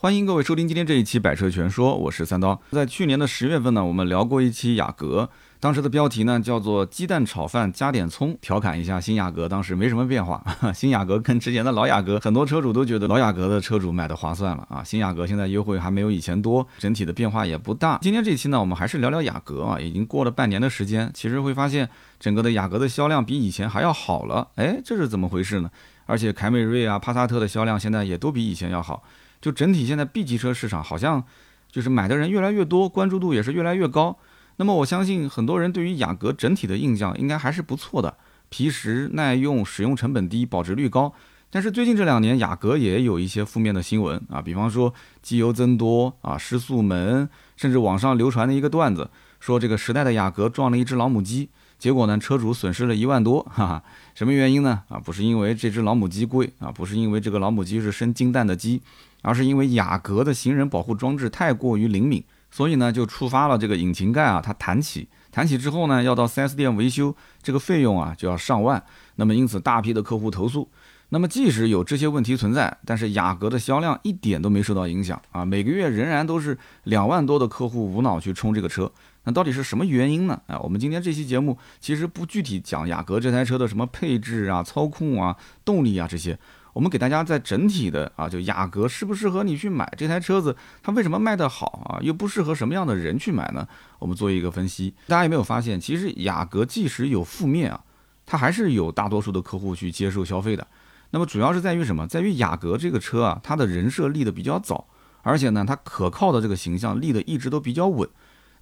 欢迎各位收听今天这一期《百车全说》，我是三刀。在去年的十月份呢，我们聊过一期雅阁，当时的标题呢叫做“鸡蛋炒饭加点葱”，调侃一下新雅阁当时没什么变化。新雅阁跟之前的老雅阁，很多车主都觉得老雅阁的车主买的划算了啊。新雅阁现在优惠还没有以前多，整体的变化也不大。今天这一期呢，我们还是聊聊雅阁啊。已经过了半年的时间，其实会发现整个的雅阁的销量比以前还要好了。哎，这是怎么回事呢？而且凯美瑞啊、帕萨特的销量现在也都比以前要好。就整体现在 B 级车市场好像就是买的人越来越多，关注度也是越来越高。那么我相信很多人对于雅阁整体的印象应该还是不错的，皮实耐用，使用成本低，保值率高。但是最近这两年雅阁也有一些负面的新闻啊，比方说机油增多啊、失速门，甚至网上流传的一个段子，说这个时代的雅阁撞了一只老母鸡。结果呢，车主损失了一万多，哈哈，什么原因呢？啊，不是因为这只老母鸡贵啊，不是因为这个老母鸡是生金蛋的鸡，而是因为雅阁的行人保护装置太过于灵敏，所以呢，就触发了这个引擎盖啊，它弹起，弹起之后呢，要到 4S 店维修，这个费用啊就要上万，那么因此大批的客户投诉。那么即使有这些问题存在，但是雅阁的销量一点都没受到影响啊，每个月仍然都是两万多的客户无脑去冲这个车。那到底是什么原因呢？啊，我们今天这期节目其实不具体讲雅阁这台车的什么配置啊、操控啊、动力啊这些，我们给大家在整体的啊，就雅阁适不适合你去买这台车子，它为什么卖得好啊，又不适合什么样的人去买呢？我们做一个分析。大家有没有发现，其实雅阁即使有负面啊，它还是有大多数的客户去接受消费的。那么主要是在于什么？在于雅阁这个车啊，它的人设立得比较早，而且呢，它可靠的这个形象立得一直都比较稳。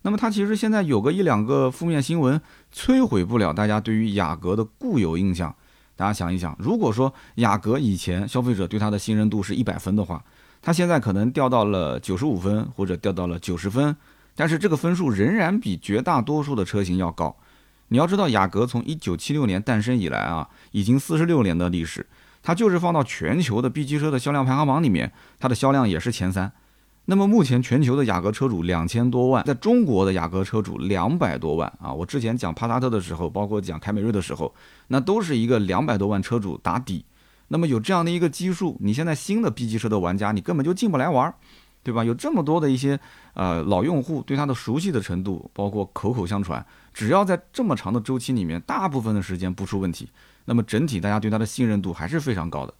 那么它其实现在有个一两个负面新闻，摧毁不了大家对于雅阁的固有印象。大家想一想，如果说雅阁以前消费者对它的信任度是一百分的话，它现在可能掉到了九十五分或者掉到了九十分，但是这个分数仍然比绝大多数的车型要高。你要知道，雅阁从一九七六年诞生以来啊，已经四十六年的历史，它就是放到全球的 B 级车的销量排行榜里面，它的销量也是前三。那么目前全球的雅阁车主两千多万，在中国的雅阁车主两百多万啊！我之前讲帕萨特的时候，包括讲凯美瑞的时候，那都是一个两百多万车主打底。那么有这样的一个基数，你现在新的 B 级车的玩家，你根本就进不来玩儿，对吧？有这么多的一些呃老用户对它的熟悉的程度，包括口口相传，只要在这么长的周期里面，大部分的时间不出问题，那么整体大家对它的信任度还是非常高的。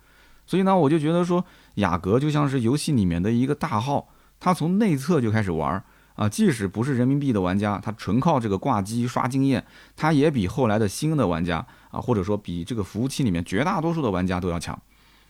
所以呢，我就觉得说雅阁就像是游戏里面的一个大号。他从内测就开始玩儿啊，即使不是人民币的玩家，他纯靠这个挂机刷经验，他也比后来的新的玩家啊，或者说比这个服务器里面绝大多数的玩家都要强。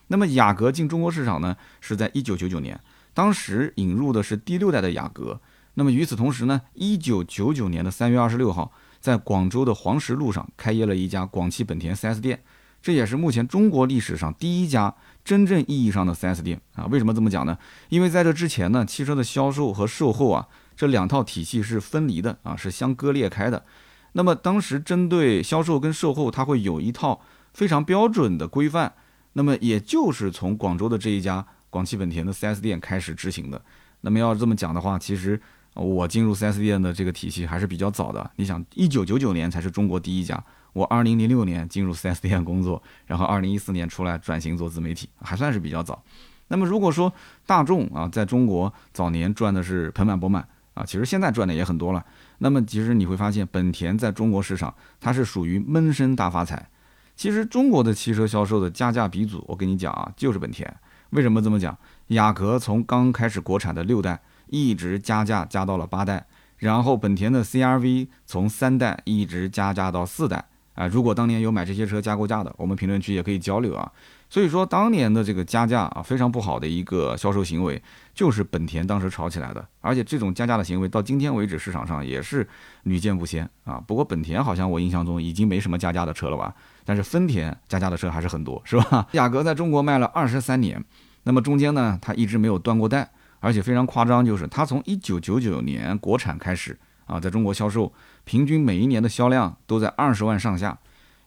那么雅阁进中国市场呢，是在一九九九年，当时引入的是第六代的雅阁。那么与此同时呢，一九九九年的三月二十六号，在广州的黄石路上开业了一家广汽本田 4S 店，这也是目前中国历史上第一家。真正意义上的 4S 店啊，为什么这么讲呢？因为在这之前呢，汽车的销售和售后啊，这两套体系是分离的啊，是相割裂开的。那么当时针对销售跟售后，它会有一套非常标准的规范。那么也就是从广州的这一家广汽本田的 4S 店开始执行的。那么要这么讲的话，其实我进入 4S 店的这个体系还是比较早的。你想，一九九九年才是中国第一家。我二零零六年进入 4S 店工作，然后二零一四年出来转型做自媒体，还算是比较早。那么如果说大众啊，在中国早年赚的是盆满钵满啊，其实现在赚的也很多了。那么其实你会发现，本田在中国市场它是属于闷声大发财。其实中国的汽车销售的加价鼻祖，我跟你讲啊，就是本田。为什么这么讲？雅阁从刚开始国产的六代，一直加价加到了八代，然后本田的 CRV 从三代一直加价到四代。啊，如果当年有买这些车加过价的，我们评论区也可以交流啊。所以说，当年的这个加价啊，非常不好的一个销售行为，就是本田当时炒起来的。而且这种加价的行为到今天为止，市场上也是屡见不鲜啊。不过本田好像我印象中已经没什么加价的车了吧？但是丰田加价的车还是很多，是吧？雅阁在中国卖了二十三年，那么中间呢，它一直没有断过代，而且非常夸张，就是它从一九九九年国产开始啊，在中国销售。平均每一年的销量都在二十万上下。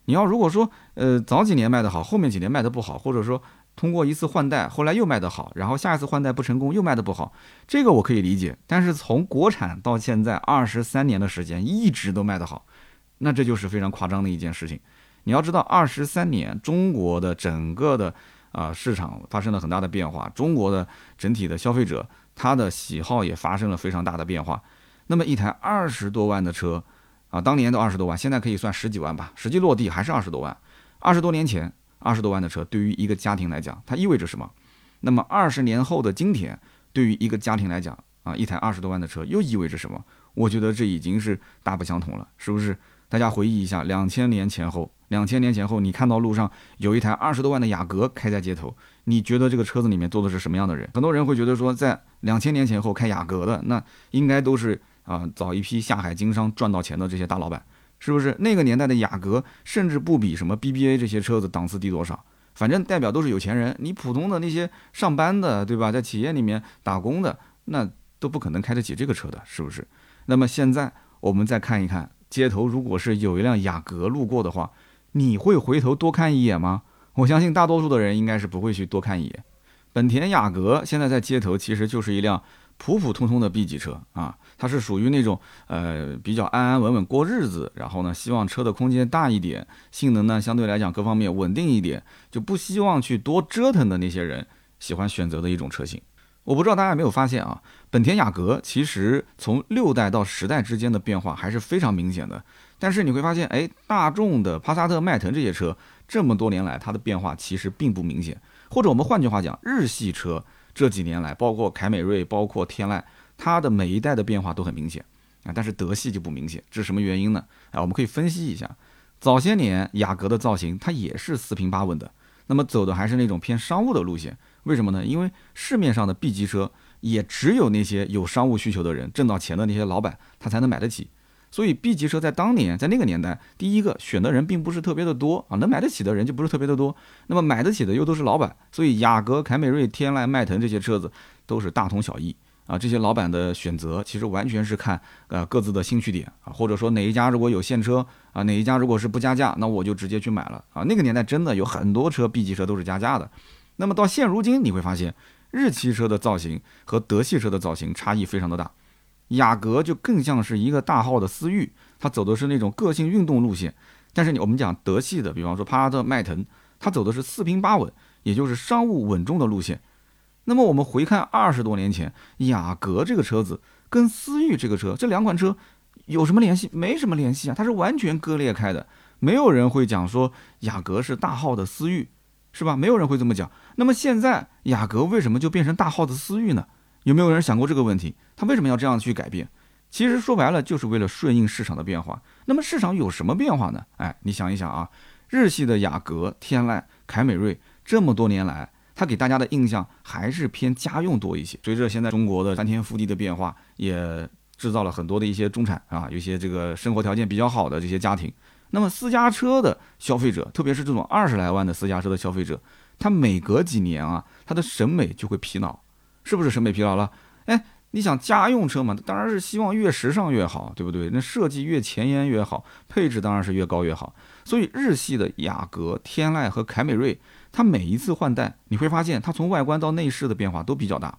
你要如果说，呃，早几年卖得好，后面几年卖得不好，或者说通过一次换代，后来又卖得好，然后下一次换代不成功又卖得不好，这个我可以理解。但是从国产到现在二十三年的时间，一直都卖得好，那这就是非常夸张的一件事情。你要知道，二十三年中国的整个的啊市场发生了很大的变化，中国的整体的消费者他的喜好也发生了非常大的变化。那么一台二十多万的车啊，当年的二十多万，现在可以算十几万吧，实际落地还是二十多万。二十多年前，二十多万的车对于一个家庭来讲，它意味着什么？那么二十年后的今天，对于一个家庭来讲啊，一台二十多万的车又意味着什么？我觉得这已经是大不相同了，是不是？大家回忆一下，两千年前后，两千年前后，你看到路上有一台二十多万的雅阁开在街头，你觉得这个车子里面坐的是什么样的人？很多人会觉得说，在两千年前后开雅阁的，那应该都是啊早一批下海经商赚到钱的这些大老板，是不是？那个年代的雅阁甚至不比什么 BBA 这些车子档次低多少，反正代表都是有钱人。你普通的那些上班的，对吧？在企业里面打工的，那都不可能开得起这个车的，是不是？那么现在我们再看一看。街头如果是有一辆雅阁路过的话，你会回头多看一眼吗？我相信大多数的人应该是不会去多看一眼。本田雅阁现在在街头其实就是一辆普普通通的 B 级车啊，它是属于那种呃比较安安稳稳过日子，然后呢希望车的空间大一点，性能呢相对来讲各方面稳定一点，就不希望去多折腾的那些人喜欢选择的一种车型。我不知道大家有没有发现啊，本田雅阁其实从六代到十代之间的变化还是非常明显的。但是你会发现，哎，大众的帕萨特、迈腾这些车这么多年来它的变化其实并不明显。或者我们换句话讲，日系车这几年来，包括凯美瑞、包括天籁，它的每一代的变化都很明显啊。但是德系就不明显，这是什么原因呢？哎，我们可以分析一下。早些年雅阁的造型它也是四平八稳的，那么走的还是那种偏商务的路线。为什么呢？因为市面上的 B 级车也只有那些有商务需求的人、挣到钱的那些老板，他才能买得起。所以 B 级车在当年，在那个年代，第一个选的人并不是特别的多啊，能买得起的人就不是特别的多。那么买得起的又都是老板，所以雅阁、凯美瑞、天籁、迈腾这些车子都是大同小异啊。这些老板的选择其实完全是看呃各自的兴趣点啊，或者说哪一家如果有现车啊，哪一家如果是不加价，那我就直接去买了啊。那个年代真的有很多车 B 级车都是加价的。那么到现如今，你会发现日系车的造型和德系车的造型差异非常的大。雅阁就更像是一个大号的思域，它走的是那种个性运动路线。但是你我们讲德系的，比方说帕萨特、迈腾，它走的是四平八稳，也就是商务稳重的路线。那么我们回看二十多年前，雅阁这个车子跟思域这个车，这两款车有什么联系？没什么联系啊，它是完全割裂开的。没有人会讲说雅阁是大号的思域。是吧？没有人会这么讲。那么现在雅阁为什么就变成大号的思域呢？有没有人想过这个问题？他为什么要这样去改变？其实说白了就是为了顺应市场的变化。那么市场有什么变化呢？哎，你想一想啊，日系的雅阁、天籁、凯美瑞这么多年来，它给大家的印象还是偏家用多一些。随着现在中国的翻天覆地的变化，也制造了很多的一些中产啊，有些这个生活条件比较好的这些家庭。那么私家车的消费者，特别是这种二十来万的私家车的消费者，他每隔几年啊，他的审美就会疲劳，是不是审美疲劳了？哎，你想家用车嘛，当然是希望越时尚越好，对不对？那设计越前沿越好，配置当然是越高越好。所以日系的雅阁、天籁和凯美瑞，它每一次换代，你会发现它从外观到内饰的变化都比较大。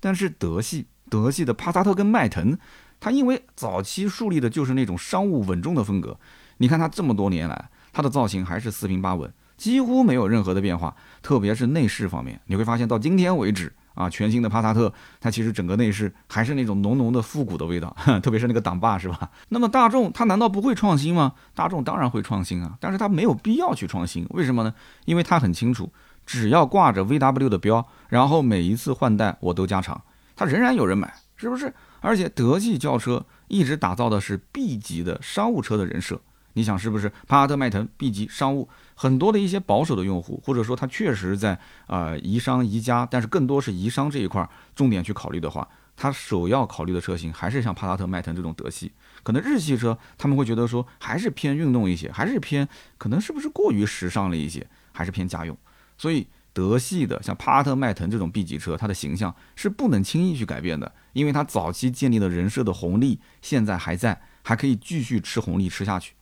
但是德系、德系的帕萨特跟迈腾，它因为早期树立的就是那种商务稳重的风格。你看它这么多年来，它的造型还是四平八稳，几乎没有任何的变化。特别是内饰方面，你会发现到今天为止啊，全新的帕萨特，它其实整个内饰还是那种浓浓的复古的味道，特别是那个挡把，是吧？那么大众它难道不会创新吗？大众当然会创新啊，但是它没有必要去创新，为什么呢？因为它很清楚，只要挂着 VW 的标，然后每一次换代我都加长，它仍然有人买，是不是？而且德系轿车一直打造的是 B 级的商务车的人设。你想是不是帕萨特、迈腾 B 级商务很多的一些保守的用户，或者说他确实在啊宜商宜家，但是更多是宜商这一块儿重点去考虑的话，他首要考虑的车型还是像帕萨特、迈腾这种德系。可能日系车他们会觉得说还是偏运动一些，还是偏可能是不是过于时尚了一些，还是偏家用。所以德系的像帕萨特、迈腾这种 B 级车，它的形象是不能轻易去改变的，因为它早期建立的人设的红利现在还在，还可以继续吃红利吃下去。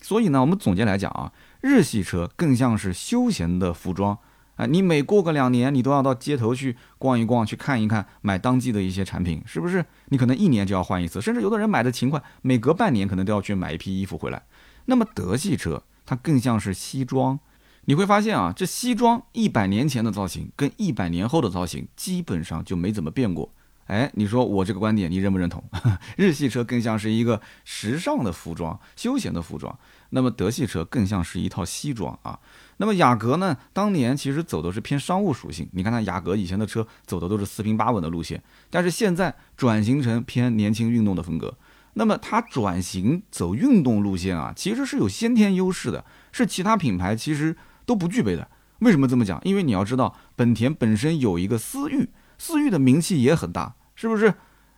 所以呢，我们总结来讲啊，日系车更像是休闲的服装啊，你每过个两年，你都要到街头去逛一逛，去看一看，买当季的一些产品，是不是？你可能一年就要换一次，甚至有的人买的勤快，每隔半年可能都要去买一批衣服回来。那么德系车它更像是西装，你会发现啊，这西装一百年前的造型跟一百年后的造型基本上就没怎么变过。哎，你说我这个观点你认不认同？日系车更像是一个时尚的服装、休闲的服装，那么德系车更像是一套西装啊。那么雅阁呢，当年其实走的是偏商务属性。你看它雅阁以前的车走的都是四平八稳的路线，但是现在转型成偏年轻运动的风格。那么它转型走运动路线啊，其实是有先天优势的，是其他品牌其实都不具备的。为什么这么讲？因为你要知道，本田本身有一个思域，思域的名气也很大。是不是？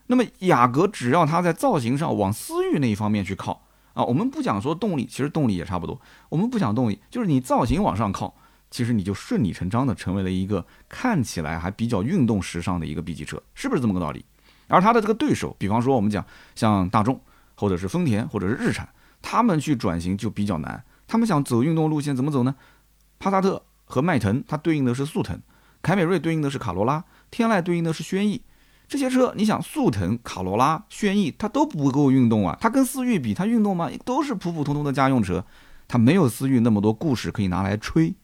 那么雅阁只要它在造型上往思域那一方面去靠啊，我们不讲说动力，其实动力也差不多。我们不讲动力，就是你造型往上靠，其实你就顺理成章的成为了一个看起来还比较运动时尚的一个 B 级车，是不是这么个道理？而它的这个对手，比方说我们讲像大众，或者是丰田，或者是日产，他们去转型就比较难。他们想走运动路线怎么走呢？帕萨特和迈腾，它对应的是速腾；凯美瑞对应的是卡罗拉；天籁对应的是轩逸。这些车，你想速腾、卡罗拉、轩逸，它都不够运动啊！它跟思域比，它运动吗？都是普普通通的家用车，它没有思域那么多故事可以拿来吹。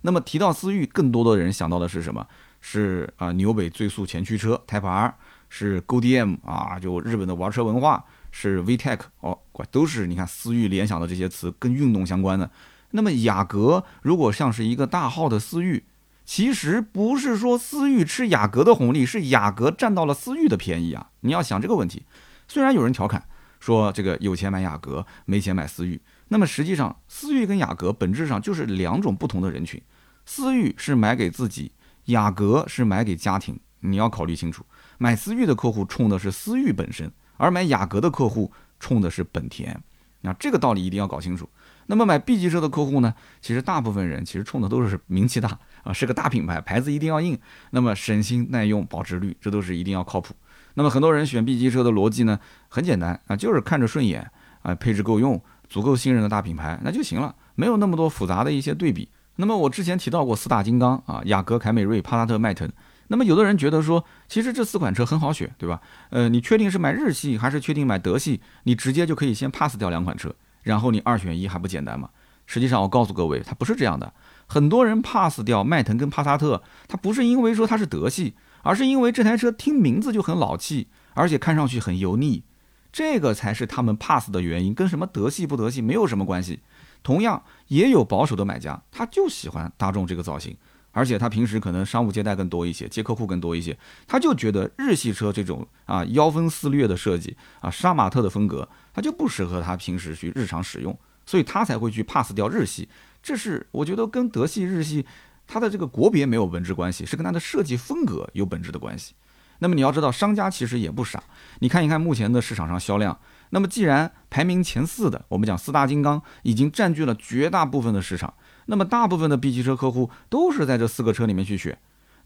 那么提到思域，更多的人想到的是什么？是啊，纽北最速前驱车 Type R，是 GoDM 啊，就日本的玩车文化，是 VTEC 哦，都是你看思域联想的这些词跟运动相关的。那么雅阁如果像是一个大号的思域。其实不是说思域吃雅阁的红利，是雅阁占到了思域的便宜啊！你要想这个问题，虽然有人调侃说这个有钱买雅阁，没钱买思域，那么实际上思域跟雅阁本质上就是两种不同的人群。思域是买给自己，雅阁是买给家庭。你要考虑清楚，买思域的客户冲的是思域本身，而买雅阁的客户冲的是本田。那这个道理一定要搞清楚。那么买 B 级车的客户呢？其实大部分人其实冲的都是名气大啊，是个大品牌，牌子一定要硬。那么省心、耐用、保值率，这都是一定要靠谱。那么很多人选 B 级车的逻辑呢，很简单啊，就是看着顺眼啊，配置够用，足够信任的大品牌那就行了，没有那么多复杂的一些对比。那么我之前提到过四大金刚啊，雅阁、凯美瑞、帕萨特、迈腾。那么有的人觉得说，其实这四款车很好选，对吧？呃，你确定是买日系还是确定买德系？你直接就可以先 pass 掉两款车。然后你二选一还不简单吗？实际上我告诉各位，它不是这样的。很多人 pass 掉迈腾跟帕萨特，它不是因为说它是德系，而是因为这台车听名字就很老气，而且看上去很油腻，这个才是他们 pass 的原因，跟什么德系不德系没有什么关系。同样也有保守的买家，他就喜欢大众这个造型。而且他平时可能商务接待更多一些，接客户更多一些，他就觉得日系车这种啊妖风肆虐的设计啊杀马特的风格，他就不适合他平时去日常使用，所以他才会去 pass 掉日系。这是我觉得跟德系、日系它的这个国别没有本质关系，是跟它的设计风格有本质的关系。那么你要知道，商家其实也不傻，你看一看目前的市场上销量，那么既然排名前四的，我们讲四大金刚已经占据了绝大部分的市场。那么大部分的 B 级车客户都是在这四个车里面去选，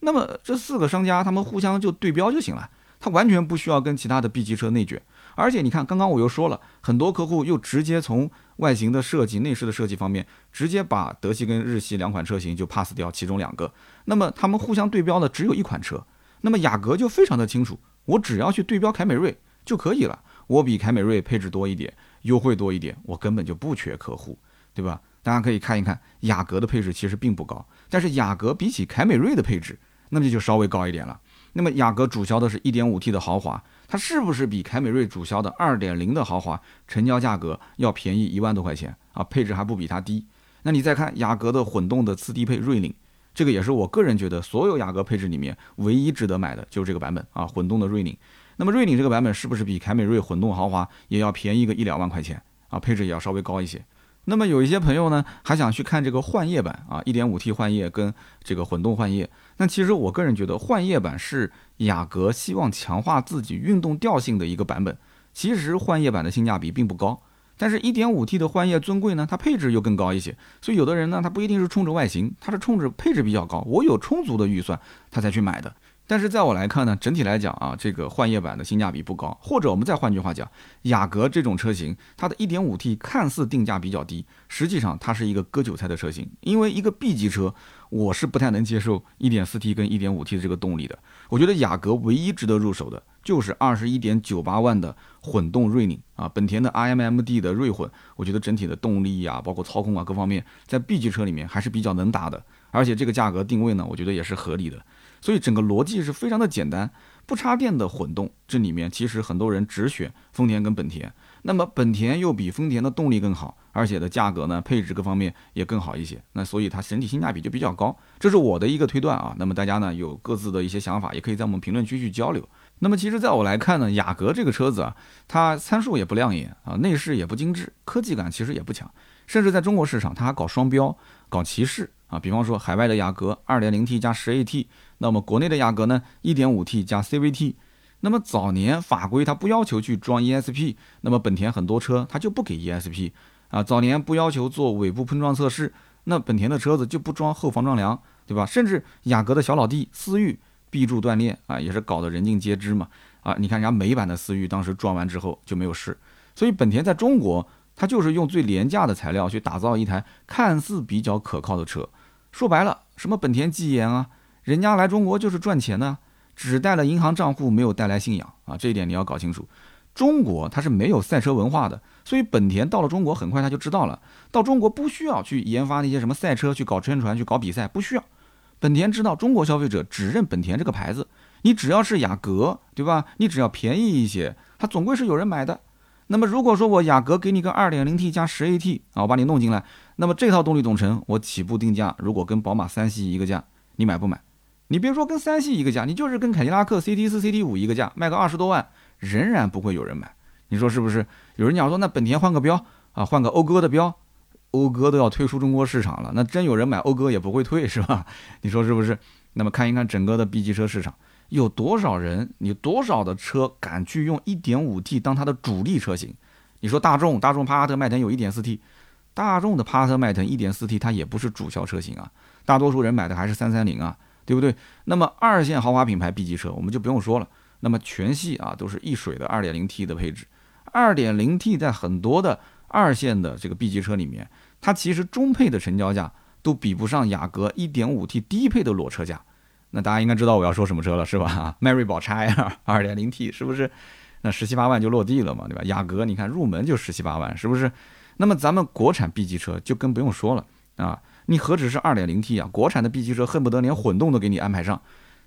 那么这四个商家他们互相就对标就行了，他完全不需要跟其他的 B 级车内卷。而且你看，刚刚我又说了很多客户又直接从外形的设计、内饰的设计方面，直接把德系跟日系两款车型就 pass 掉其中两个。那么他们互相对标的只有一款车，那么雅阁就非常的清楚，我只要去对标凯美瑞就可以了，我比凯美瑞配置多一点，优惠多一点，我根本就不缺客户，对吧？大家可以看一看，雅阁的配置其实并不高，但是雅阁比起凯美瑞的配置，那么就稍微高一点了。那么雅阁主销的是一点五 T 的豪华，它是不是比凯美瑞主销的二点零的豪华成交价格要便宜一万多块钱啊？配置还不比它低。那你再看雅阁的混动的次低配锐领，这个也是我个人觉得所有雅阁配置里面唯一值得买的，就是这个版本啊，混动的锐领。那么锐领这个版本是不是比凯美瑞混动豪华也要便宜个一两万块钱啊？配置也要稍微高一些。那么有一些朋友呢，还想去看这个幻夜版啊，1.5T 幻夜跟这个混动幻夜。那其实我个人觉得幻夜版是雅阁希望强化自己运动调性的一个版本。其实幻夜版的性价比并不高，但是 1.5T 的幻夜尊贵呢，它配置又更高一些。所以有的人呢，他不一定是冲着外形，他是冲着配置比较高，我有充足的预算，他才去买的。但是在我来看呢，整体来讲啊，这个换液版的性价比不高，或者我们再换句话讲，雅阁这种车型，它的一点五 T 看似定价比较低，实际上它是一个割韭菜的车型。因为一个 B 级车，我是不太能接受 1.4T 跟 1.5T 的这个动力的。我觉得雅阁唯一值得入手的就是21.98万的混动锐领啊，本田的 iMMD 的锐混，我觉得整体的动力啊，包括操控啊各方面，在 B 级车里面还是比较能打的，而且这个价格定位呢，我觉得也是合理的。所以整个逻辑是非常的简单，不插电的混动，这里面其实很多人只选丰田跟本田，那么本田又比丰田的动力更好，而且的价格呢，配置各方面也更好一些，那所以它整体性价比就比较高，这是我的一个推断啊。那么大家呢有各自的一些想法，也可以在我们评论区去交流。那么其实在我来看呢，雅阁这个车子啊，它参数也不亮眼啊，内饰也不精致，科技感其实也不强，甚至在中国市场它还搞双标，搞歧视啊。比方说海外的雅阁 2.0T 加 10AT。那么国内的雅阁呢，1.5T 加 CVT，那么早年法规它不要求去装 ESP，那么本田很多车它就不给 ESP 啊，早年不要求做尾部碰撞测试，那本田的车子就不装后防撞梁，对吧？甚至雅阁的小老弟思域 B 柱断裂啊，也是搞得人尽皆知嘛啊，你看人家美版的思域当时装完之后就没有事，所以本田在中国它就是用最廉价的材料去打造一台看似比较可靠的车，说白了，什么本田技研啊。人家来中国就是赚钱的，只带了银行账户，没有带来信仰啊！这一点你要搞清楚。中国它是没有赛车文化的，所以本田到了中国很快他就知道了，到中国不需要去研发那些什么赛车，去搞宣传，去搞比赛，不需要。本田知道中国消费者只认本田这个牌子，你只要是雅阁，对吧？你只要便宜一些，它总归是有人买的。那么如果说我雅阁给你个 2.0T 加 10AT 啊，我把你弄进来，那么这套动力总成我起步定价如果跟宝马三系一个价，你买不买？你别说跟三系一个价，你就是跟凯迪拉克 CT 四、CT 五一个价，卖个二十多万，仍然不会有人买。你说是不是？有人讲说，那本田换个标啊，换个讴歌的标，讴歌都要退出中国市场了，那真有人买讴歌也不会退，是吧？你说是不是？那么看一看整个的 B 级车市场，有多少人，你多少的车敢去用 1.5T 当它的主力车型？你说大众，大众帕萨特、迈腾有 1.4T，大众的帕萨特、迈腾 1.4T 它也不是主销车型啊，大多数人买的还是330啊。对不对？那么二线豪华品牌 B 级车我们就不用说了。那么全系啊都是一水的 2.0T 的配置，2.0T 在很多的二线的这个 B 级车里面，它其实中配的成交价都比不上雅阁 1.5T 低配的裸车价。那大家应该知道我要说什么车了，是吧？迈锐宝 XL 2.0T 是不是？那十七八万就落地了嘛，对吧？雅阁你看入门就十七八万，是不是？那么咱们国产 B 级车就更不用说了啊。你何止是二点零 T 啊？国产的 B 级车恨不得连混动都给你安排上。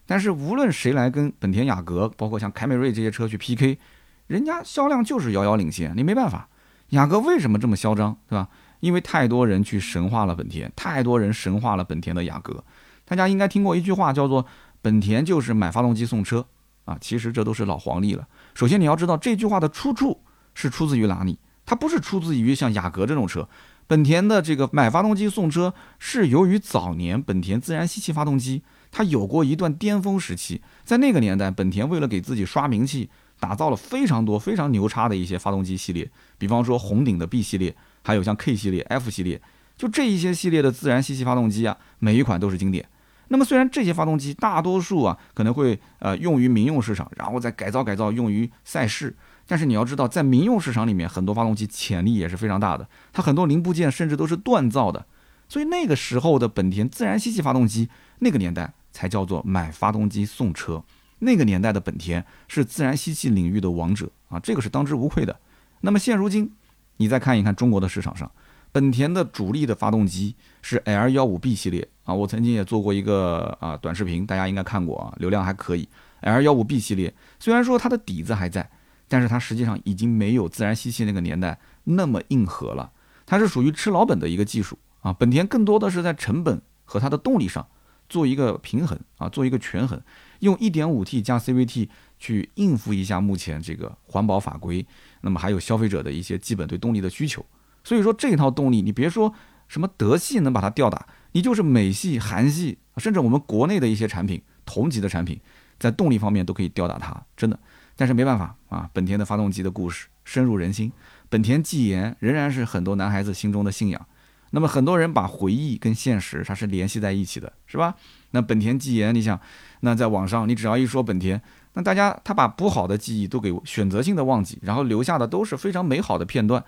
但是无论谁来跟本田雅阁，包括像凯美瑞这些车去 PK，人家销量就是遥遥领先。你没办法，雅阁为什么这么嚣张，对吧？因为太多人去神化了本田，太多人神化了本田的雅阁。大家应该听过一句话，叫做“本田就是买发动机送车”啊。其实这都是老黄历了。首先你要知道这句话的出处是出自于哪里？它不是出自于像雅阁这种车。本田的这个买发动机送车，是由于早年本田自然吸气发动机它有过一段巅峰时期，在那个年代，本田为了给自己刷名气，打造了非常多非常牛叉的一些发动机系列，比方说红顶的 B 系列，还有像 K 系列、F 系列，就这一些系列的自然吸气发动机啊，每一款都是经典。那么虽然这些发动机大多数啊可能会呃用于民用市场，然后再改造改造用于赛事。但是你要知道，在民用市场里面，很多发动机潜力也是非常大的，它很多零部件甚至都是锻造的。所以那个时候的本田自然吸气发动机，那个年代才叫做买发动机送车。那个年代的本田是自然吸气领域的王者啊，这个是当之无愧的。那么现如今，你再看一看中国的市场上，本田的主力的发动机是 L 幺五 B 系列啊，我曾经也做过一个啊短视频，大家应该看过啊，流量还可以。L 幺五 B 系列虽然说它的底子还在。但是它实际上已经没有自然吸气那个年代那么硬核了，它是属于吃老本的一个技术啊。本田更多的是在成本和它的动力上做一个平衡啊，做一个权衡，用 1.5T 加 CVT 去应付一下目前这个环保法规，那么还有消费者的一些基本对动力的需求。所以说这套动力，你别说什么德系能把它吊打，你就是美系、韩系，甚至我们国内的一些产品同级的产品，在动力方面都可以吊打它，真的。但是没办法啊，本田的发动机的故事深入人心，本田技研仍然是很多男孩子心中的信仰。那么很多人把回忆跟现实它是联系在一起的，是吧？那本田技研，你想，那在网上你只要一说本田，那大家他把不好的记忆都给选择性的忘记，然后留下的都是非常美好的片段。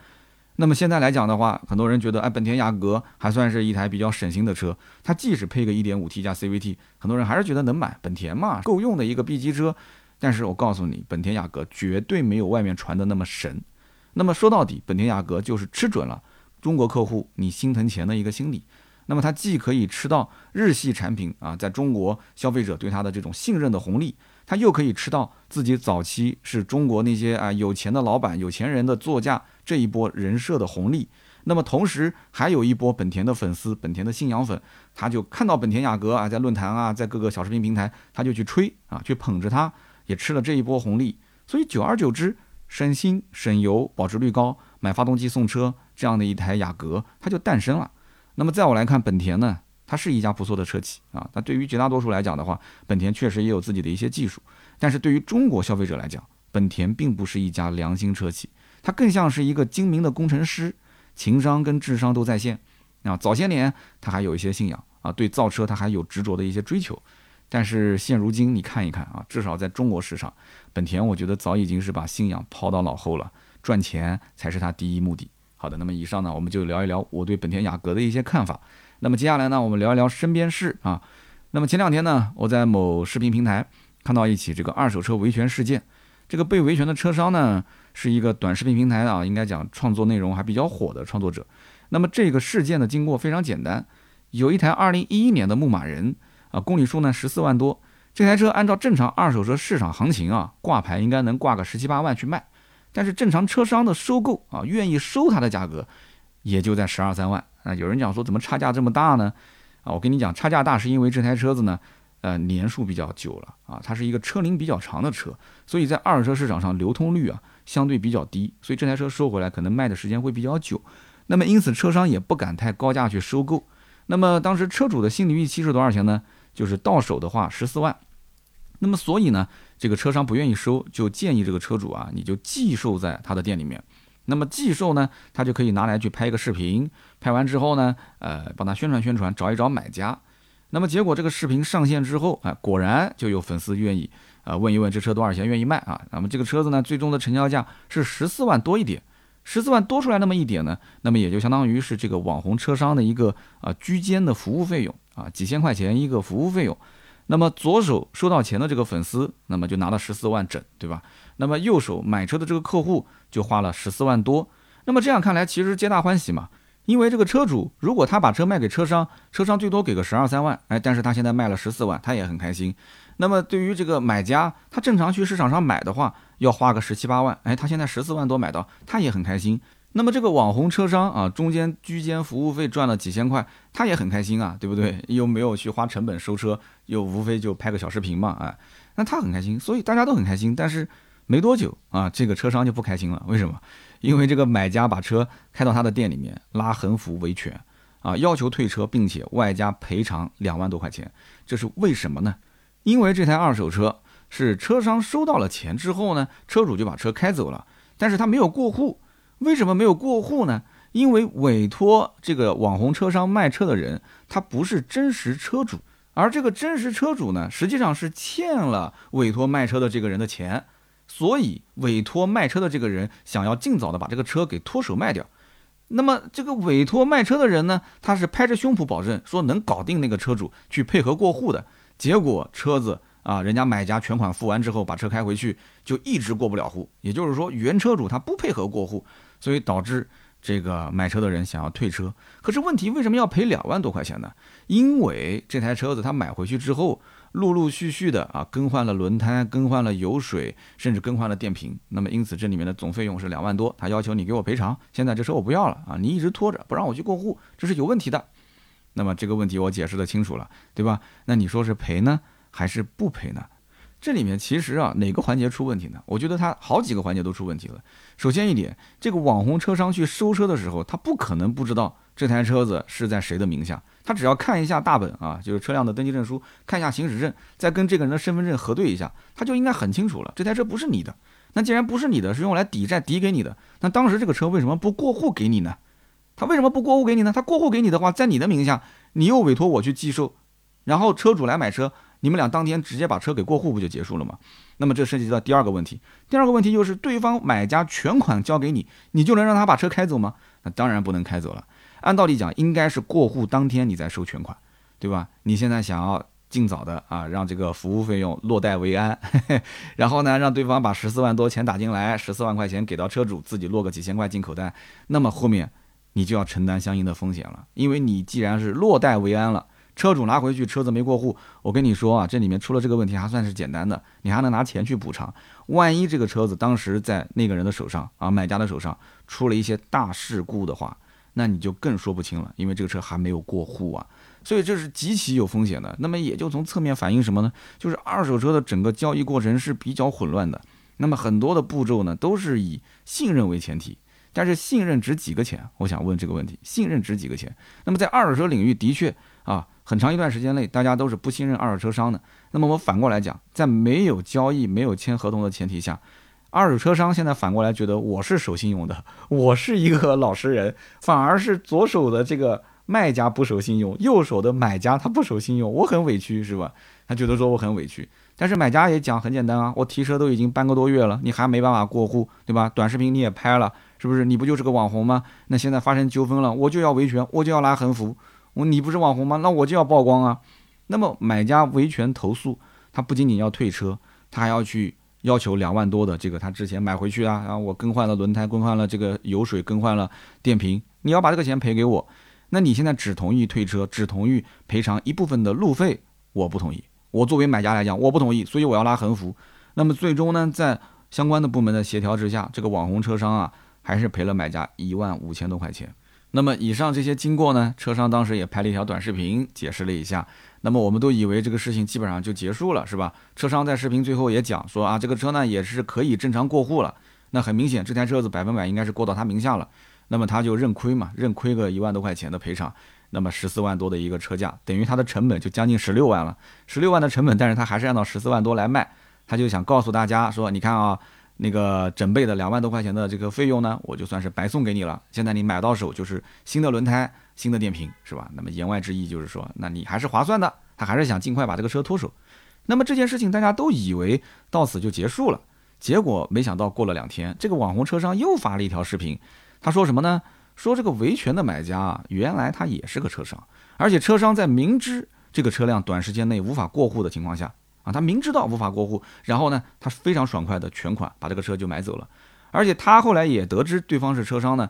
那么现在来讲的话，很多人觉得，哎，本田雅阁还算是一台比较省心的车。它即使配个 1.5T 加 CVT，很多人还是觉得能买。本田嘛，够用的一个 B 级车。但是我告诉你，本田雅阁绝对没有外面传的那么神。那么说到底，本田雅阁就是吃准了中国客户你心疼钱的一个心理。那么它既可以吃到日系产品啊，在中国消费者对它的这种信任的红利。它又可以吃到自己早期是中国那些啊有钱的老板、有钱人的座驾这一波人设的红利，那么同时还有一波本田的粉丝、本田的信仰粉，他就看到本田雅阁啊，在论坛啊，在各个小视频平台，他就去吹啊，去捧着它，也吃了这一波红利，所以久而久之，省心、省油、保值率高，买发动机送车这样的一台雅阁，它就诞生了。那么在我来看，本田呢？它是一家不错的车企啊，那对于绝大多数来讲的话，本田确实也有自己的一些技术，但是对于中国消费者来讲，本田并不是一家良心车企，他更像是一个精明的工程师，情商跟智商都在线啊。早些年他还有一些信仰啊，对造车他还有执着的一些追求，但是现如今你看一看啊，至少在中国市场，本田我觉得早已经是把信仰抛到脑后了，赚钱才是他第一目的。好的，那么以上呢，我们就聊一聊我对本田雅阁的一些看法。那么接下来呢，我们聊一聊身边事啊。那么前两天呢，我在某视频平台看到一起这个二手车维权事件。这个被维权的车商呢，是一个短视频平台啊，应该讲创作内容还比较火的创作者。那么这个事件的经过非常简单，有一台2011年的牧马人啊，公里数呢十四万多。这台车按照正常二手车市场行情啊，挂牌应该能挂个十七八万去卖。但是正常车商的收购啊，愿意收它的价格，也就在十二三万。啊，有人讲说怎么差价这么大呢？啊，我跟你讲，差价大是因为这台车子呢，呃，年数比较久了啊，它是一个车龄比较长的车，所以在二手车市场上流通率啊相对比较低，所以这台车收回来可能卖的时间会比较久。那么因此车商也不敢太高价去收购。那么当时车主的心理预期是多少钱呢？就是到手的话十四万。那么所以呢，这个车商不愿意收，就建议这个车主啊，你就寄售在他的店里面。那么寄售呢，他就可以拿来去拍一个视频，拍完之后呢，呃，帮他宣传宣传，找一找买家。那么结果这个视频上线之后，啊，果然就有粉丝愿意，啊，问一问这车多少钱，愿意卖啊。那么这个车子呢，最终的成交价是十四万多一点，十四万多出来那么一点呢，那么也就相当于是这个网红车商的一个啊居间的服务费用啊，几千块钱一个服务费用。那么左手收到钱的这个粉丝，那么就拿了十四万整，对吧？那么右手买车的这个客户就花了十四万多。那么这样看来，其实皆大欢喜嘛。因为这个车主如果他把车卖给车商，车商最多给个十二三万，哎，但是他现在卖了十四万，他也很开心。那么对于这个买家，他正常去市场上买的话，要花个十七八万，哎，他现在十四万多买到，他也很开心。那么这个网红车商啊，中间居间服务费赚了几千块，他也很开心啊，对不对？又没有去花成本收车，又无非就拍个小视频嘛，哎，那他很开心，所以大家都很开心。但是没多久啊，这个车商就不开心了，为什么？因为这个买家把车开到他的店里面拉横幅维权啊，要求退车，并且外加赔偿两万多块钱，这是为什么呢？因为这台二手车是车商收到了钱之后呢，车主就把车开走了，但是他没有过户。为什么没有过户呢？因为委托这个网红车商卖车的人，他不是真实车主，而这个真实车主呢，实际上是欠了委托卖车的这个人的钱，所以委托卖车的这个人想要尽早的把这个车给脱手卖掉。那么这个委托卖车的人呢，他是拍着胸脯保证说能搞定那个车主去配合过户的，结果车子。啊，人家买家全款付完之后，把车开回去，就一直过不了户。也就是说，原车主他不配合过户，所以导致这个买车的人想要退车。可是问题为什么要赔两万多块钱呢？因为这台车子他买回去之后，陆陆续续的啊更换了轮胎，更换了油水，甚至更换了电瓶。那么因此这里面的总费用是两万多，他要求你给我赔偿。现在这车我不要了啊，你一直拖着不让我去过户，这是有问题的。那么这个问题我解释的清楚了，对吧？那你说是赔呢？还是不赔呢？这里面其实啊，哪个环节出问题呢？我觉得它好几个环节都出问题了。首先一点，这个网红车商去收车的时候，他不可能不知道这台车子是在谁的名下。他只要看一下大本啊，就是车辆的登记证书，看一下行驶证，再跟这个人的身份证核对一下，他就应该很清楚了，这台车不是你的。那既然不是你的，是用来抵债抵给你的，那当时这个车为什么不过户给你呢？他为什么不过户给你呢？他过户给你的话，在你的名下，你又委托我去寄售，然后车主来买车。你们俩当天直接把车给过户不就结束了吗？那么这涉及到第二个问题，第二个问题就是对方买家全款交给你，你就能让他把车开走吗？那当然不能开走了。按道理讲，应该是过户当天你再收全款，对吧？你现在想要尽早的啊，让这个服务费用落袋为安，然后呢，让对方把十四万多钱打进来，十四万块钱给到车主，自己落个几千块进口袋，那么后面你就要承担相应的风险了，因为你既然是落袋为安了。车主拿回去，车子没过户，我跟你说啊，这里面出了这个问题还算是简单的，你还能拿钱去补偿。万一这个车子当时在那个人的手上啊，买家的手上出了一些大事故的话，那你就更说不清了，因为这个车还没有过户啊，所以这是极其有风险的。那么也就从侧面反映什么呢？就是二手车的整个交易过程是比较混乱的，那么很多的步骤呢都是以信任为前提，但是信任值几个钱？我想问这个问题，信任值几个钱？那么在二手车领域的确啊。很长一段时间内，大家都是不信任二手车商的。那么我反过来讲，在没有交易、没有签合同的前提下，二手车商现在反过来觉得我是守信用的，我是一个老实人，反而是左手的这个卖家不守信用，右手的买家他不守信用，我很委屈，是吧？他觉得说我很委屈，但是买家也讲很简单啊，我提车都已经半个多月了，你还没办法过户，对吧？短视频你也拍了，是不是？你不就是个网红吗？那现在发生纠纷了，我就要维权，我就要拉横幅。我你不是网红吗？那我就要曝光啊！那么买家维权投诉，他不仅仅要退车，他还要去要求两万多的这个他之前买回去啊，然后我更换了轮胎，更换了这个油水，更换了电瓶，你要把这个钱赔给我。那你现在只同意退车，只同意赔偿一部分的路费，我不同意。我作为买家来讲，我不同意，所以我要拉横幅。那么最终呢，在相关的部门的协调之下，这个网红车商啊，还是赔了买家一万五千多块钱。那么以上这些经过呢，车商当时也拍了一条短视频解释了一下。那么我们都以为这个事情基本上就结束了，是吧？车商在视频最后也讲说啊，这个车呢也是可以正常过户了。那很明显，这台车子百分百应该是过到他名下了。那么他就认亏嘛，认亏个一万多块钱的赔偿。那么十四万多的一个车价，等于他的成本就将近十六万了。十六万的成本，但是他还是按照十四万多来卖。他就想告诉大家说，你看啊。那个整备的两万多块钱的这个费用呢，我就算是白送给你了。现在你买到手就是新的轮胎、新的电瓶，是吧？那么言外之意就是说，那你还是划算的。他还是想尽快把这个车脱手。那么这件事情大家都以为到此就结束了，结果没想到过了两天，这个网红车商又发了一条视频，他说什么呢？说这个维权的买家啊，原来他也是个车商，而且车商在明知这个车辆短时间内无法过户的情况下。啊，他明知道无法过户，然后呢，他非常爽快的全款把这个车就买走了，而且他后来也得知对方是车商呢，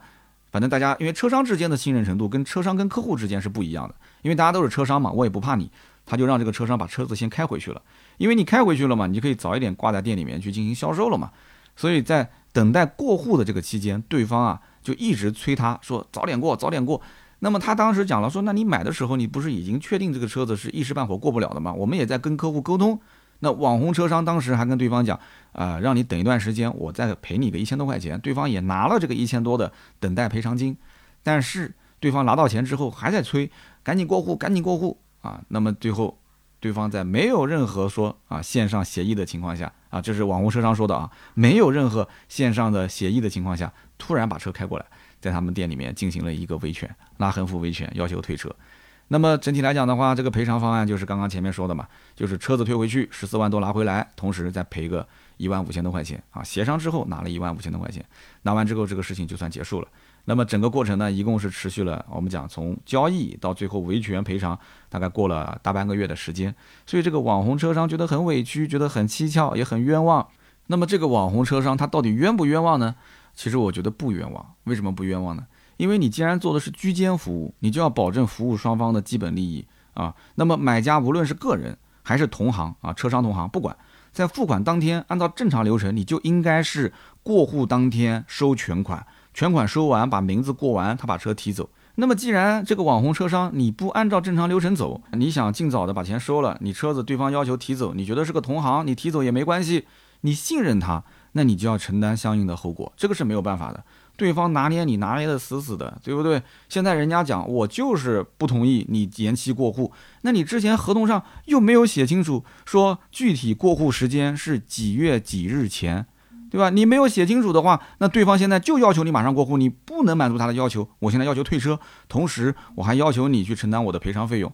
反正大家因为车商之间的信任程度跟车商跟客户之间是不一样的，因为大家都是车商嘛，我也不怕你，他就让这个车商把车子先开回去了，因为你开回去了嘛，你就可以早一点挂在店里面去进行销售了嘛，所以在等待过户的这个期间，对方啊就一直催他说早点过，早点过。那么他当时讲了说，那你买的时候你不是已经确定这个车子是一时半会过不了的吗？我们也在跟客户沟通。那网红车商当时还跟对方讲，啊，让你等一段时间，我再赔你个一千多块钱。对方也拿了这个一千多的等待赔偿金，但是对方拿到钱之后还在催，赶紧过户，赶紧过户啊。那么最后，对方在没有任何说啊线上协议的情况下啊，这是网红车商说的啊，没有任何线上的协议的情况下，突然把车开过来。在他们店里面进行了一个维权，拉横幅维权，要求退车。那么整体来讲的话，这个赔偿方案就是刚刚前面说的嘛，就是车子退回去，十四万多拿回来，同时再赔个一万五千多块钱啊。协商之后拿了一万五千多块钱，拿完之后这个事情就算结束了。那么整个过程呢，一共是持续了，我们讲从交易到最后维权赔偿，大概过了大半个月的时间。所以这个网红车商觉得很委屈，觉得很蹊跷，也很冤枉。那么这个网红车商他到底冤不冤枉呢？其实我觉得不冤枉，为什么不冤枉呢？因为你既然做的是居间服务，你就要保证服务双方的基本利益啊。那么买家无论是个人还是同行啊，车商同行，不管在付款当天，按照正常流程，你就应该是过户当天收全款，全款收完把名字过完，他把车提走。那么既然这个网红车商你不按照正常流程走，你想尽早的把钱收了，你车子对方要求提走，你觉得是个同行，你提走也没关系，你信任他。那你就要承担相应的后果，这个是没有办法的。对方拿捏你拿捏的死死的，对不对？现在人家讲我就是不同意你延期过户，那你之前合同上又没有写清楚，说具体过户时间是几月几日前，对吧？你没有写清楚的话，那对方现在就要求你马上过户，你不能满足他的要求。我现在要求退车，同时我还要求你去承担我的赔偿费用，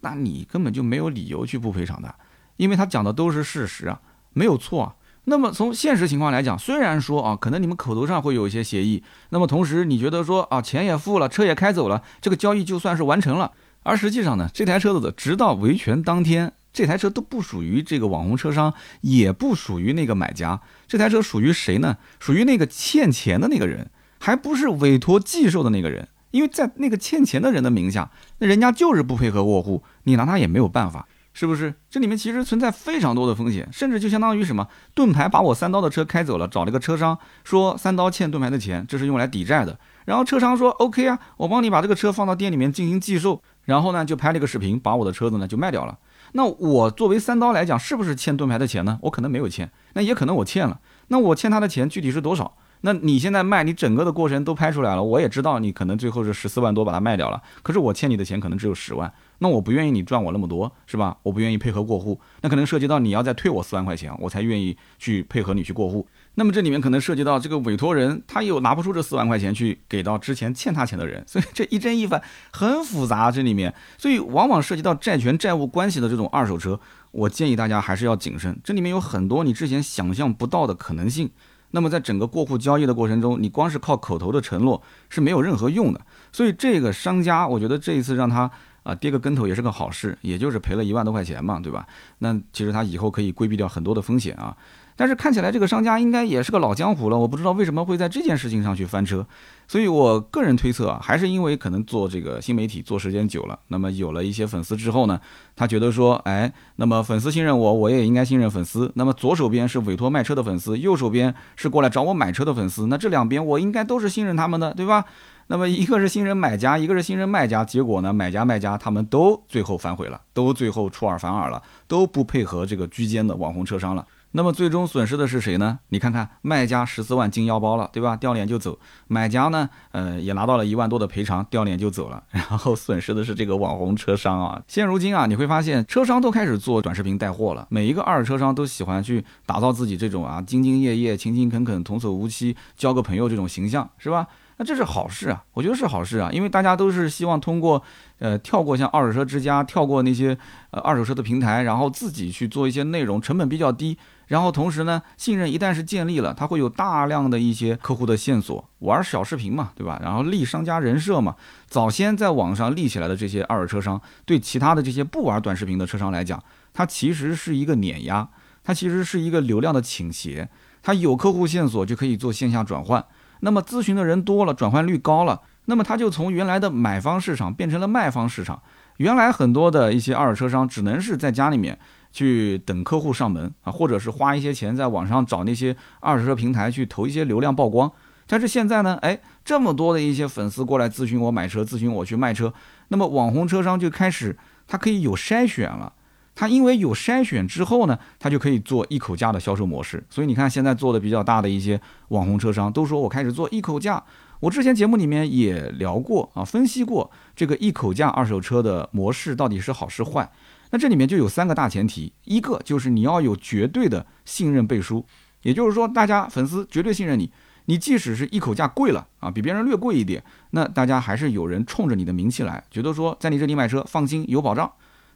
那你根本就没有理由去不赔偿的。因为他讲的都是事实啊，没有错啊。那么从现实情况来讲，虽然说啊，可能你们口头上会有一些协议，那么同时你觉得说啊，钱也付了，车也开走了，这个交易就算是完成了。而实际上呢，这台车子的直到维权当天，这台车都不属于这个网红车商，也不属于那个买家。这台车属于谁呢？属于那个欠钱的那个人，还不是委托寄售的那个人。因为在那个欠钱的人的名下，那人家就是不配合过户，你拿他也没有办法。是不是？这里面其实存在非常多的风险，甚至就相当于什么？盾牌把我三刀的车开走了，找了个车商说三刀欠盾牌的钱，这是用来抵债的。然后车商说 OK 啊，我帮你把这个车放到店里面进行寄售，然后呢就拍了个视频，把我的车子呢就卖掉了。那我作为三刀来讲，是不是欠盾牌的钱呢？我可能没有欠，那也可能我欠了。那我欠他的钱具体是多少？那你现在卖，你整个的过程都拍出来了，我也知道你可能最后是十四万多把它卖掉了，可是我欠你的钱可能只有十万。那我不愿意你赚我那么多，是吧？我不愿意配合过户，那可能涉及到你要再退我四万块钱，我才愿意去配合你去过户。那么这里面可能涉及到这个委托人，他又拿不出这四万块钱去给到之前欠他钱的人，所以这一正一反很复杂。这里面，所以往往涉及到债权债务关系的这种二手车，我建议大家还是要谨慎。这里面有很多你之前想象不到的可能性。那么在整个过户交易的过程中，你光是靠口头的承诺是没有任何用的。所以这个商家，我觉得这一次让他。啊，跌个跟头也是个好事，也就是赔了一万多块钱嘛，对吧？那其实他以后可以规避掉很多的风险啊。但是看起来这个商家应该也是个老江湖了，我不知道为什么会在这件事情上去翻车。所以我个人推测啊，还是因为可能做这个新媒体做时间久了，那么有了一些粉丝之后呢，他觉得说，哎，那么粉丝信任我，我也应该信任粉丝。那么左手边是委托卖车的粉丝，右手边是过来找我买车的粉丝，那这两边我应该都是信任他们的，对吧？那么一个是新人买家，一个是新人卖家，结果呢，买家卖家他们都最后反悔了，都最后出尔反尔了，都不配合这个居间的网红车商了。那么最终损失的是谁呢？你看看，卖家十四万进腰包了，对吧？掉脸就走。买家呢，呃，也拿到了一万多的赔偿，掉脸就走了。然后损失的是这个网红车商啊。现如今啊，你会发现车商都开始做短视频带货了，每一个二手车商都喜欢去打造自己这种啊兢兢业业、勤勤恳恳、童叟无欺、交个朋友这种形象，是吧？那这是好事啊，我觉得是好事啊，因为大家都是希望通过，呃，跳过像二手车之家，跳过那些呃二手车的平台，然后自己去做一些内容，成本比较低，然后同时呢，信任一旦是建立了，它会有大量的一些客户的线索，玩小视频嘛，对吧？然后立商家人设嘛，早先在网上立起来的这些二手车商，对其他的这些不玩短视频的车商来讲，它其实是一个碾压，它其实是一个流量的倾斜，它有客户线索就可以做线下转换。那么咨询的人多了，转换率高了，那么它就从原来的买方市场变成了卖方市场。原来很多的一些二手车商只能是在家里面去等客户上门啊，或者是花一些钱在网上找那些二手车平台去投一些流量曝光。但是现在呢，哎，这么多的一些粉丝过来咨询我买车，咨询我去卖车，那么网红车商就开始他可以有筛选了。他因为有筛选之后呢，他就可以做一口价的销售模式。所以你看，现在做的比较大的一些网红车商都说我开始做一口价。我之前节目里面也聊过啊，分析过这个一口价二手车的模式到底是好是坏。那这里面就有三个大前提，一个就是你要有绝对的信任背书，也就是说大家粉丝绝对信任你，你即使是一口价贵了啊，比别人略贵一点，那大家还是有人冲着你的名气来，觉得说在你这里买车放心有保障。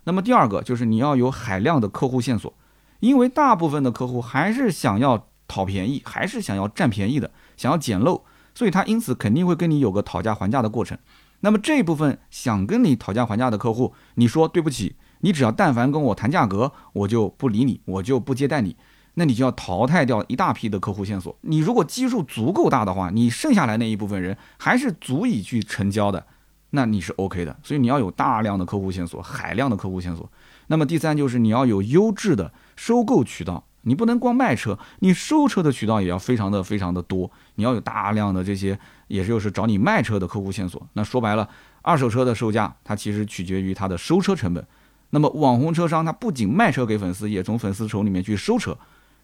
那么第二个就是你要有海量的客户线索，因为大部分的客户还是想要讨便宜，还是想要占便宜的，想要捡漏，所以他因此肯定会跟你有个讨价还价的过程。那么这部分想跟你讨价还价的客户，你说对不起，你只要但凡跟我谈价格，我就不理你，我就不接待你，那你就要淘汰掉一大批的客户线索。你如果基数足够大的话，你剩下来那一部分人还是足以去成交的。那你是 OK 的，所以你要有大量的客户线索，海量的客户线索。那么第三就是你要有优质的收购渠道，你不能光卖车，你收车的渠道也要非常的非常的多。你要有大量的这些，也就是找你卖车的客户线索。那说白了，二手车的售价它其实取决于它的收车成本。那么网红车商他不仅卖车给粉丝，也从粉丝手里面去收车。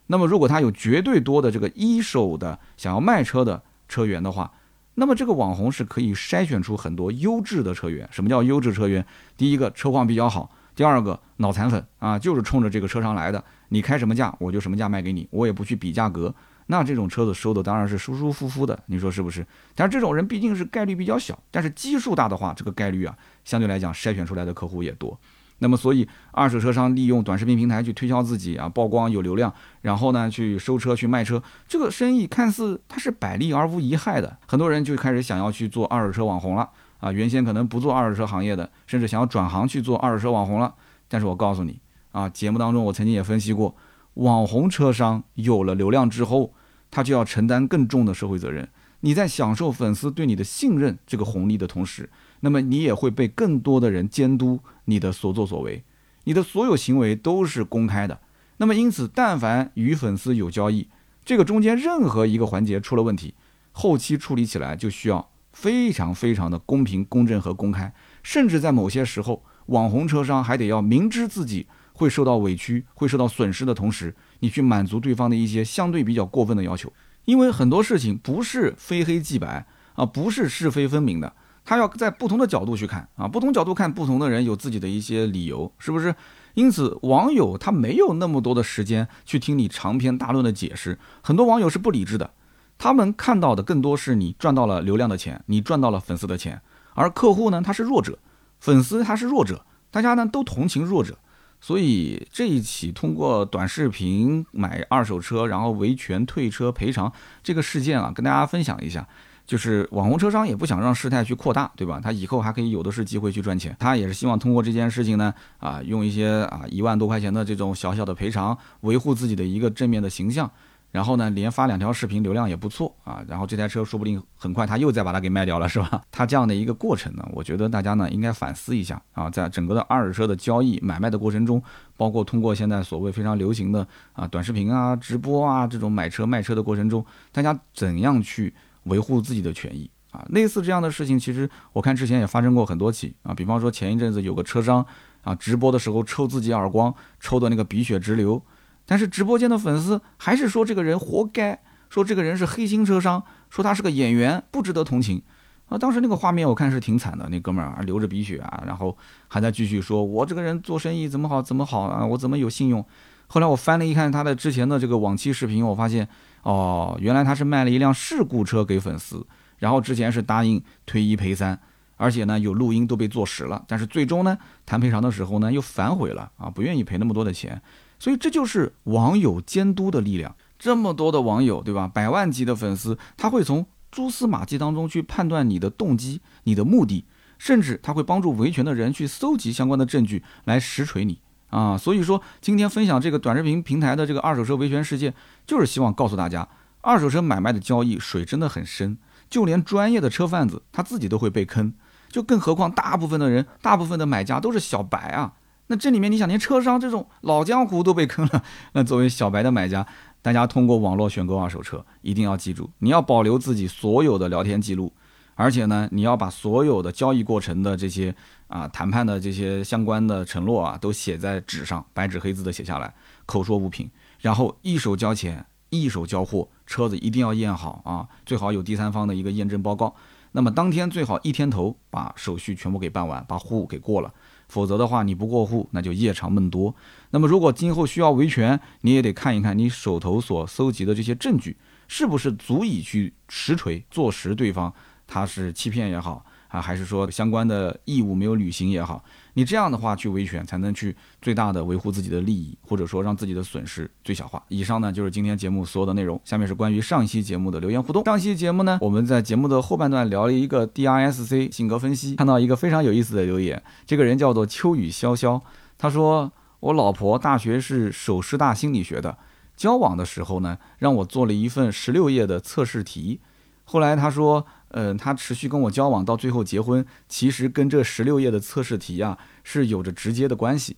那么如果他有绝对多的这个一手的想要卖车的车源的话，那么这个网红是可以筛选出很多优质的车源。什么叫优质车源？第一个车况比较好，第二个脑残粉啊，就是冲着这个车商来的。你开什么价，我就什么价卖给你，我也不去比价格。那这种车子收的当然是舒舒服服的，你说是不是？但是这种人毕竟是概率比较小，但是基数大的话，这个概率啊，相对来讲筛选出来的客户也多。那么，所以二手车商利用短视频平台去推销自己啊，曝光有流量，然后呢去收车去卖车，这个生意看似它是百利而无一害的。很多人就开始想要去做二手车网红了啊，原先可能不做二手车行业的，甚至想要转行去做二手车网红了。但是我告诉你啊，节目当中我曾经也分析过，网红车商有了流量之后，他就要承担更重的社会责任。你在享受粉丝对你的信任这个红利的同时，那么你也会被更多的人监督你的所作所为，你的所有行为都是公开的。那么因此，但凡与粉丝有交易，这个中间任何一个环节出了问题，后期处理起来就需要非常非常的公平、公正和公开。甚至在某些时候，网红车商还得要明知自己会受到委屈、会受到损失的同时，你去满足对方的一些相对比较过分的要求。因为很多事情不是非黑即白啊，不是是非分明的。他要在不同的角度去看啊，不同角度看不同的人有自己的一些理由，是不是？因此，网友他没有那么多的时间去听你长篇大论的解释。很多网友是不理智的，他们看到的更多是你赚到了流量的钱，你赚到了粉丝的钱，而客户呢，他是弱者，粉丝他是弱者，大家呢都同情弱者。所以这一起通过短视频买二手车，然后维权退车赔偿这个事件啊，跟大家分享一下。就是网红车商也不想让事态去扩大，对吧？他以后还可以有的是机会去赚钱。他也是希望通过这件事情呢，啊，用一些啊一万多块钱的这种小小的赔偿，维护自己的一个正面的形象。然后呢，连发两条视频，流量也不错啊。然后这台车说不定很快他又再把它给卖掉了，是吧？他这样的一个过程呢，我觉得大家呢应该反思一下啊，在整个的二手车的交易买卖的过程中，包括通过现在所谓非常流行的啊短视频啊、直播啊这种买车卖车的过程中，大家怎样去？维护自己的权益啊，类似这样的事情，其实我看之前也发生过很多起啊。比方说前一阵子有个车商啊，直播的时候抽自己耳光，抽的那个鼻血直流，但是直播间的粉丝还是说这个人活该，说这个人是黑心车商，说他是个演员，不值得同情啊。当时那个画面我看是挺惨的，那哥们儿啊流着鼻血啊，然后还在继续说，我这个人做生意怎么好怎么好啊，我怎么有信用？后来我翻了一看他的之前的这个往期视频，我发现。哦，原来他是卖了一辆事故车给粉丝，然后之前是答应退一赔三，而且呢有录音都被坐实了，但是最终呢谈赔偿的时候呢又反悔了啊，不愿意赔那么多的钱，所以这就是网友监督的力量。这么多的网友，对吧？百万级的粉丝，他会从蛛丝马迹当中去判断你的动机、你的目的，甚至他会帮助维权的人去搜集相关的证据来实锤你。啊，所以说今天分享这个短视频平台的这个二手车维权事件，就是希望告诉大家，二手车买卖的交易水真的很深，就连专业的车贩子他自己都会被坑，就更何况大部分的人，大部分的买家都是小白啊。那这里面你想，连车商这种老江湖都被坑了，那作为小白的买家，大家通过网络选购二手车，一定要记住，你要保留自己所有的聊天记录。而且呢，你要把所有的交易过程的这些啊谈判的这些相关的承诺啊，都写在纸上，白纸黑字的写下来，口说无凭，然后一手交钱，一手交货，车子一定要验好啊，最好有第三方的一个验证报告。那么当天最好一天头把手续全部给办完，把户给过了，否则的话你不过户，那就夜长梦多。那么如果今后需要维权，你也得看一看你手头所搜集的这些证据，是不是足以去实锤坐实对方。他是欺骗也好啊，还是说相关的义务没有履行也好，你这样的话去维权，才能去最大的维护自己的利益，或者说让自己的损失最小化。以上呢就是今天节目所有的内容。下面是关于上一期节目的留言互动。上期节目呢，我们在节目的后半段聊了一个 DRSC 性格分析，看到一个非常有意思的留言，这个人叫做秋雨潇潇，他说我老婆大学是首师大心理学的，交往的时候呢，让我做了一份十六页的测试题，后来他说。嗯，他持续跟我交往到最后结婚，其实跟这十六页的测试题啊是有着直接的关系。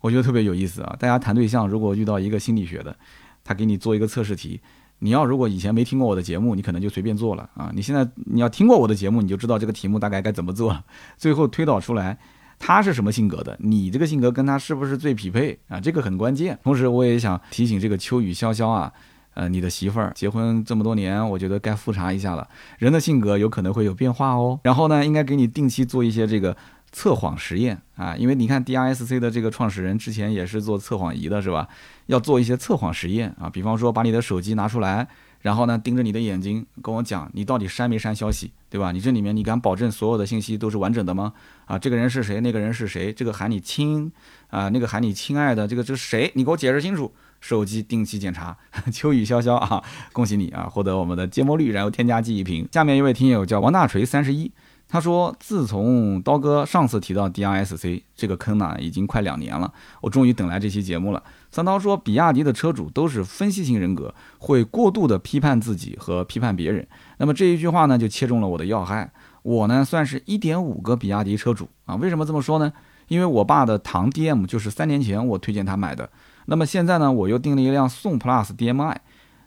我觉得特别有意思啊！大家谈对象，如果遇到一个心理学的，他给你做一个测试题，你要如果以前没听过我的节目，你可能就随便做了啊。你现在你要听过我的节目，你就知道这个题目大概该怎么做。最后推导出来他是什么性格的，你这个性格跟他是不是最匹配啊？这个很关键。同时，我也想提醒这个秋雨潇潇啊。呃，你的媳妇儿结婚这么多年，我觉得该复查一下了。人的性格有可能会有变化哦。然后呢，应该给你定期做一些这个测谎实验啊，因为你看 DRSC 的这个创始人之前也是做测谎仪的，是吧？要做一些测谎实验啊，比方说把你的手机拿出来，然后呢盯着你的眼睛跟我讲，你到底删没删消息，对吧？你这里面你敢保证所有的信息都是完整的吗？啊，这个人是谁？那个人是谁？这个喊你亲啊，那个喊你亲爱的，这个这是谁？你给我解释清楚。手机定期检查，秋雨潇潇啊，恭喜你啊，获得我们的芥末绿，然后添加剂一瓶。下面一位听友叫王大锤三十一，他说自从刀哥上次提到 DRSC 这个坑呢，已经快两年了，我终于等来这期节目了。三刀说，比亚迪的车主都是分析型人格，会过度的批判自己和批判别人。那么这一句话呢，就切中了我的要害。我呢，算是一点五个比亚迪车主啊。为什么这么说呢？因为我爸的唐 DM 就是三年前我推荐他买的。那么现在呢，我又订了一辆宋 Plus DM-i，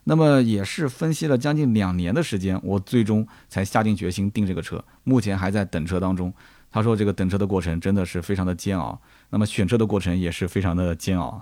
那么也是分析了将近两年的时间，我最终才下定决心订这个车，目前还在等车当中。他说这个等车的过程真的是非常的煎熬，那么选车的过程也是非常的煎熬。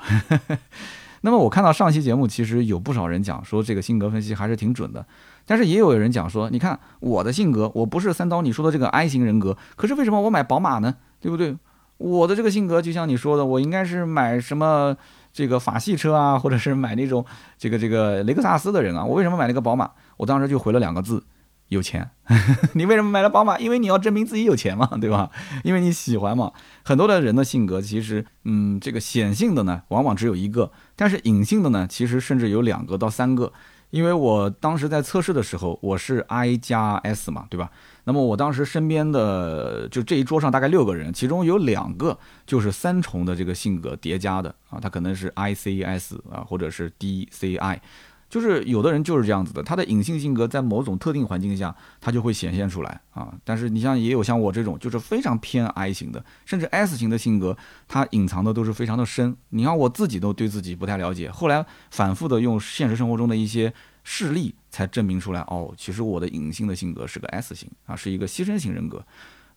那么我看到上期节目，其实有不少人讲说这个性格分析还是挺准的，但是也有人讲说，你看我的性格，我不是三刀你说的这个 I 型人格，可是为什么我买宝马呢？对不对？我的这个性格就像你说的，我应该是买什么？这个法系车啊，或者是买那种这个这个雷克萨斯的人啊，我为什么买那个宝马？我当时就回了两个字：有钱。你为什么买了宝马？因为你要证明自己有钱嘛，对吧？因为你喜欢嘛。很多的人的性格其实，嗯，这个显性的呢，往往只有一个，但是隐性的呢，其实甚至有两个到三个。因为我当时在测试的时候，我是 I 加 S 嘛，对吧？那么我当时身边的就这一桌上大概六个人，其中有两个就是三重的这个性格叠加的啊，他可能是 I C S 啊，或者是 D C I，就是有的人就是这样子的，他的隐性性格在某种特定环境下，他就会显现出来啊。但是你像也有像我这种，就是非常偏 I 型的，甚至 S 型的性格，他隐藏的都是非常的深。你看我自己都对自己不太了解，后来反复的用现实生活中的一些。事例才证明出来哦，其实我的隐性的性格是个 S 型啊，是一个牺牲型人格。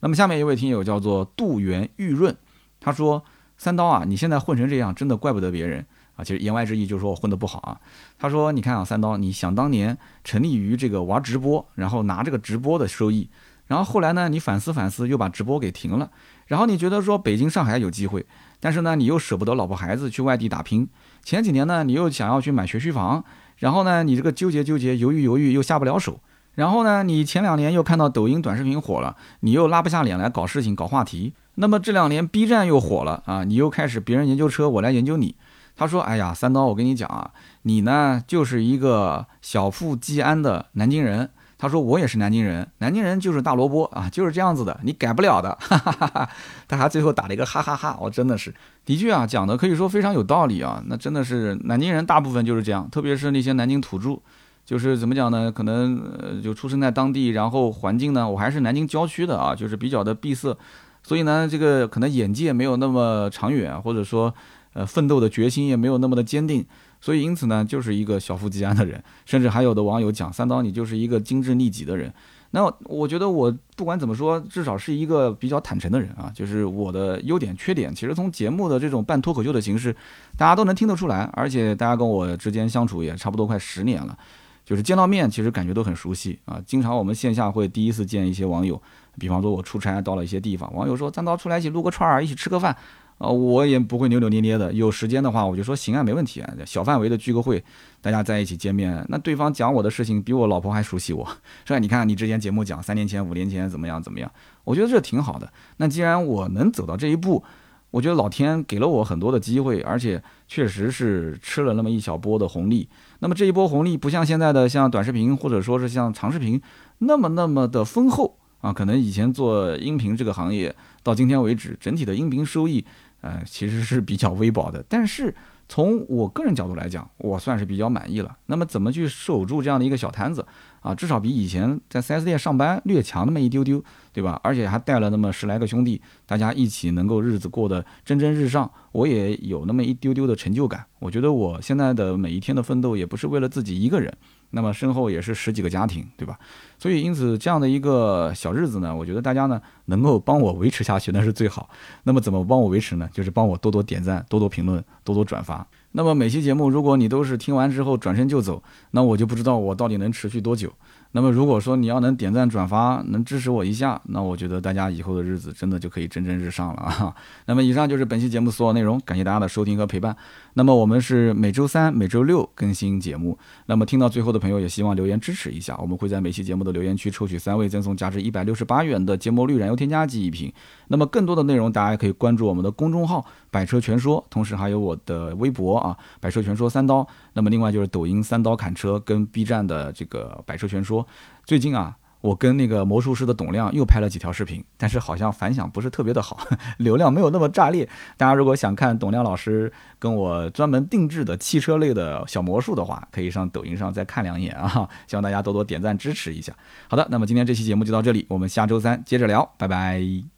那么下面一位听友叫做杜元玉润，他说：“三刀啊，你现在混成这样，真的怪不得别人啊。”其实言外之意就是说我混得不好啊。他说：“你看啊，三刀，你想当年成立于这个玩直播，然后拿这个直播的收益，然后后来呢，你反思反思，又把直播给停了。然后你觉得说北京、上海有机会，但是呢，你又舍不得老婆孩子去外地打拼。前几年呢，你又想要去买学区房。”然后呢，你这个纠结纠结，犹豫犹豫，又下不了手。然后呢，你前两年又看到抖音短视频火了，你又拉不下脸来搞事情、搞话题。那么这两年 B 站又火了啊，你又开始别人研究车，我来研究你。他说：“哎呀，三刀，我跟你讲啊，你呢就是一个小富即安的南京人。”他说：“我也是南京人，南京人就是大萝卜啊，就是这样子的，你改不了的。”哈哈哈哈他还最后打了一个哈哈哈，我真的是，的确啊，讲的可以说非常有道理啊。那真的是南京人大部分就是这样，特别是那些南京土著，就是怎么讲呢？可能呃就出生在当地，然后环境呢，我还是南京郊区的啊，就是比较的闭塞，所以呢，这个可能眼界没有那么长远，或者说呃奋斗的决心也没有那么的坚定。所以，因此呢，就是一个小富即安的人，甚至还有的网友讲三刀，你就是一个精致利己的人。那我觉得，我不管怎么说，至少是一个比较坦诚的人啊。就是我的优点、缺点，其实从节目的这种半脱口秀的形式，大家都能听得出来。而且，大家跟我之间相处也差不多快十年了，就是见到面，其实感觉都很熟悉啊。经常我们线下会第一次见一些网友，比方说我出差到了一些地方，网友说三刀出来一起撸个串儿，一起吃个饭。啊，我也不会扭扭捏捏的。有时间的话，我就说行啊，没问题啊。小范围的聚个会，大家在一起见面。那对方讲我的事情比我老婆还熟悉我，是吧？你看你之前节目讲三年前、五年前怎么样怎么样，我觉得这挺好的。那既然我能走到这一步，我觉得老天给了我很多的机会，而且确实是吃了那么一小波的红利。那么这一波红利不像现在的像短视频或者说是像长视频那么那么的丰厚啊。可能以前做音频这个行业到今天为止，整体的音频收益。呃，其实是比较微薄的，但是从我个人角度来讲，我算是比较满意了。那么怎么去守住这样的一个小摊子啊？至少比以前在 4S 店上班略强那么一丢丢，对吧？而且还带了那么十来个兄弟，大家一起能够日子过得蒸蒸日上，我也有那么一丢丢的成就感。我觉得我现在的每一天的奋斗也不是为了自己一个人。那么身后也是十几个家庭，对吧？所以因此这样的一个小日子呢，我觉得大家呢能够帮我维持下去 那是最好。那么怎么帮我维持呢？就是帮我多多点赞、多多评论、多多转发。那么每期节目，如果你都是听完之后转身就走，那我就不知道我到底能持续多久。那么如果说你要能点赞转发，能支持我一下，那我觉得大家以后的日子真的就可以蒸蒸日上了啊。那么以上就是本期节目所有内容，感谢大家的收听和陪伴。那么我们是每周三、每周六更新节目。那么听到最后的朋友也希望留言支持一下，我们会在每期节目的留言区抽取三位赠送价值一百六十八元的节末绿燃油添加剂一瓶。那么更多的内容大家可以关注我们的公众号“百车全说”，同时还有我的微博啊“百车全说三刀”。那么另外就是抖音“三刀砍车”跟 B 站的这个“百车全说”。最近啊，我跟那个魔术师的董亮又拍了几条视频，但是好像反响不是特别的好，流量没有那么炸裂。大家如果想看董亮老师跟我专门定制的汽车类的小魔术的话，可以上抖音上再看两眼啊！希望大家多多点赞支持一下。好的，那么今天这期节目就到这里，我们下周三接着聊，拜拜。